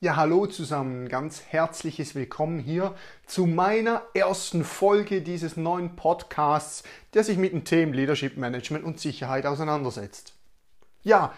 Ja, hallo zusammen, ganz herzliches Willkommen hier zu meiner ersten Folge dieses neuen Podcasts, der sich mit den Themen Leadership Management und Sicherheit auseinandersetzt. Ja,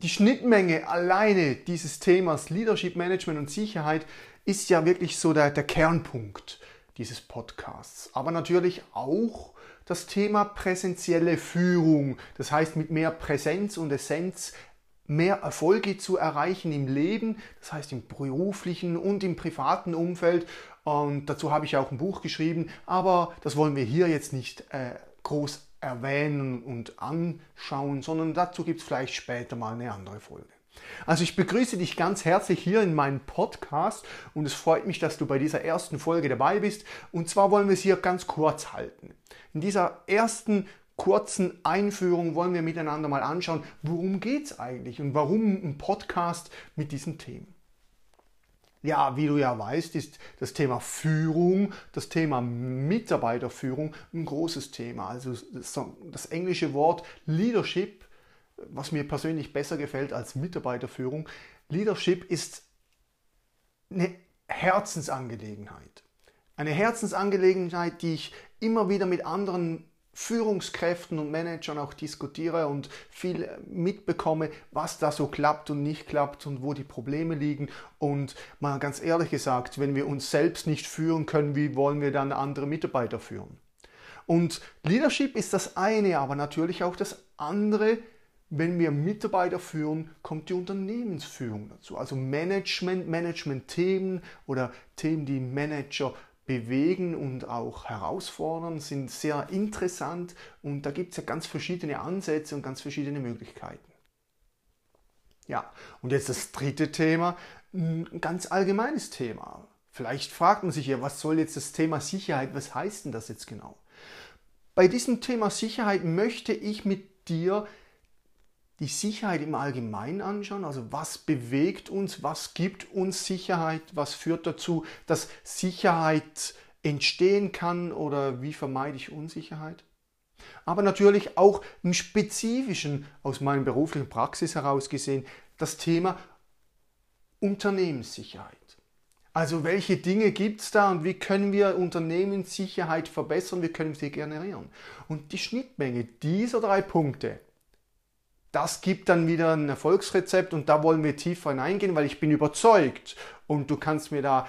die Schnittmenge alleine dieses Themas Leadership Management und Sicherheit ist ja wirklich so der, der Kernpunkt dieses Podcasts. Aber natürlich auch das Thema präsentielle Führung, das heißt mit mehr Präsenz und Essenz mehr Erfolge zu erreichen im Leben, das heißt im beruflichen und im privaten Umfeld. Und dazu habe ich auch ein Buch geschrieben, aber das wollen wir hier jetzt nicht äh, groß erwähnen und anschauen, sondern dazu gibt es vielleicht später mal eine andere Folge. Also ich begrüße dich ganz herzlich hier in meinem Podcast und es freut mich, dass du bei dieser ersten Folge dabei bist. Und zwar wollen wir es hier ganz kurz halten. In dieser ersten kurzen Einführung wollen wir miteinander mal anschauen, worum geht es eigentlich und warum ein Podcast mit diesen Themen. Ja, wie du ja weißt, ist das Thema Führung, das Thema Mitarbeiterführung ein großes Thema. Also das englische Wort Leadership, was mir persönlich besser gefällt als Mitarbeiterführung, Leadership ist eine Herzensangelegenheit. Eine Herzensangelegenheit, die ich immer wieder mit anderen Führungskräften und Managern auch diskutiere und viel mitbekomme, was da so klappt und nicht klappt und wo die Probleme liegen. Und mal ganz ehrlich gesagt, wenn wir uns selbst nicht führen können, wie wollen wir dann andere Mitarbeiter führen? Und Leadership ist das eine, aber natürlich auch das andere. Wenn wir Mitarbeiter führen, kommt die Unternehmensführung dazu. Also Management, Management-Themen oder Themen, die Manager bewegen und auch herausfordern, sind sehr interessant und da gibt es ja ganz verschiedene Ansätze und ganz verschiedene Möglichkeiten. Ja, und jetzt das dritte Thema, ein ganz allgemeines Thema. Vielleicht fragt man sich ja, was soll jetzt das Thema Sicherheit, was heißt denn das jetzt genau? Bei diesem Thema Sicherheit möchte ich mit dir die Sicherheit im Allgemeinen anschauen, also was bewegt uns, was gibt uns Sicherheit, was führt dazu, dass Sicherheit entstehen kann oder wie vermeide ich Unsicherheit. Aber natürlich auch im Spezifischen aus meiner beruflichen Praxis heraus gesehen das Thema Unternehmenssicherheit. Also welche Dinge gibt es da und wie können wir Unternehmenssicherheit verbessern, wie können wir sie generieren. Und die Schnittmenge dieser drei Punkte das gibt dann wieder ein Erfolgsrezept und da wollen wir tiefer hineingehen, weil ich bin überzeugt und du kannst mir da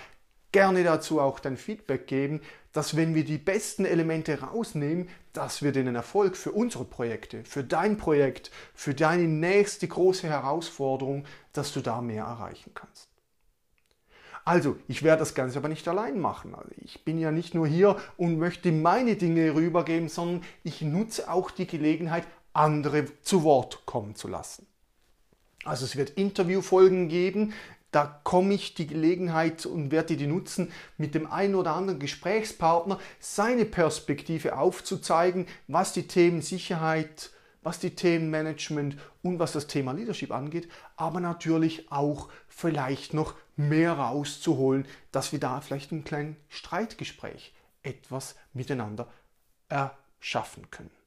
gerne dazu auch dein Feedback geben, dass wenn wir die besten Elemente rausnehmen, dass wir den Erfolg für unsere Projekte, für dein Projekt, für deine nächste große Herausforderung, dass du da mehr erreichen kannst. Also, ich werde das Ganze aber nicht allein machen. Also ich bin ja nicht nur hier und möchte meine Dinge rübergeben, sondern ich nutze auch die Gelegenheit, andere zu Wort kommen zu lassen. Also es wird Interviewfolgen geben, da komme ich die Gelegenheit und werde die nutzen, mit dem einen oder anderen Gesprächspartner seine Perspektive aufzuzeigen, was die Themen Sicherheit, was die Themen Management und was das Thema Leadership angeht, aber natürlich auch vielleicht noch mehr rauszuholen, dass wir da vielleicht ein kleines Streitgespräch etwas miteinander erschaffen können.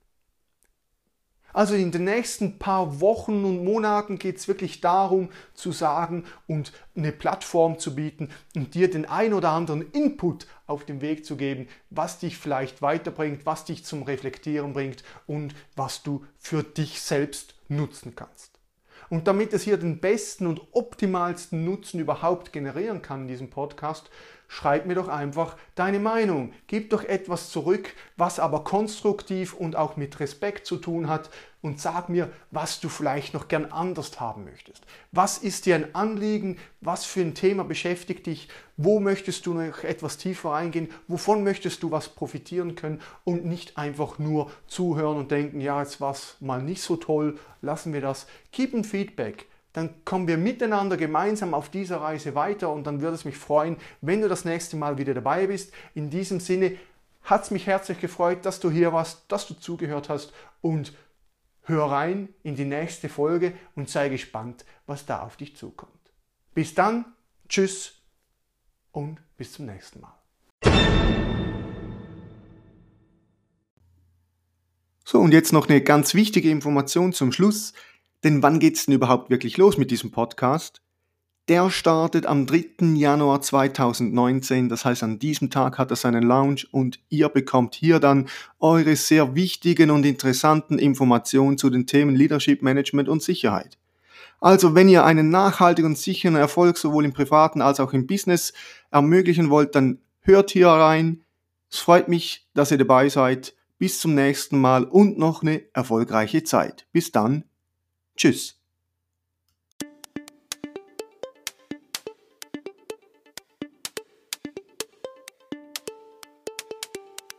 Also in den nächsten paar Wochen und Monaten geht es wirklich darum zu sagen und eine Plattform zu bieten und dir den ein oder anderen Input auf den Weg zu geben, was dich vielleicht weiterbringt, was dich zum Reflektieren bringt und was du für dich selbst nutzen kannst. Und damit es hier den besten und optimalsten Nutzen überhaupt generieren kann in diesem Podcast, schreib mir doch einfach deine Meinung. Gib doch etwas zurück, was aber konstruktiv und auch mit Respekt zu tun hat und sag mir, was du vielleicht noch gern anders haben möchtest. Was ist dir ein Anliegen? Was für ein Thema beschäftigt dich? Wo möchtest du noch etwas tiefer eingehen? Wovon möchtest du was profitieren können und nicht einfach nur zuhören und denken, ja, jetzt war es mal nicht so toll, lassen wir das. Gib ein Feedback dann kommen wir miteinander gemeinsam auf dieser Reise weiter und dann würde es mich freuen, wenn du das nächste Mal wieder dabei bist. In diesem Sinne hat es mich herzlich gefreut, dass du hier warst, dass du zugehört hast und hör rein in die nächste Folge und sei gespannt, was da auf dich zukommt. Bis dann, tschüss und bis zum nächsten Mal. So, und jetzt noch eine ganz wichtige Information zum Schluss. Denn wann geht's denn überhaupt wirklich los mit diesem Podcast? Der startet am 3. Januar 2019, das heißt an diesem Tag hat er seinen Launch und ihr bekommt hier dann eure sehr wichtigen und interessanten Informationen zu den Themen Leadership, Management und Sicherheit. Also wenn ihr einen nachhaltigen und sicheren Erfolg sowohl im privaten als auch im Business ermöglichen wollt, dann hört hier rein. Es freut mich, dass ihr dabei seid. Bis zum nächsten Mal und noch eine erfolgreiche Zeit. Bis dann. Tschüss.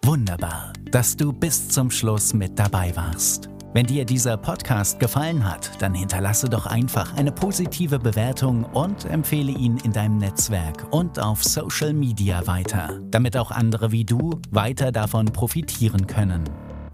Wunderbar, dass du bis zum Schluss mit dabei warst. Wenn dir dieser Podcast gefallen hat, dann hinterlasse doch einfach eine positive Bewertung und empfehle ihn in deinem Netzwerk und auf Social Media weiter, damit auch andere wie du weiter davon profitieren können.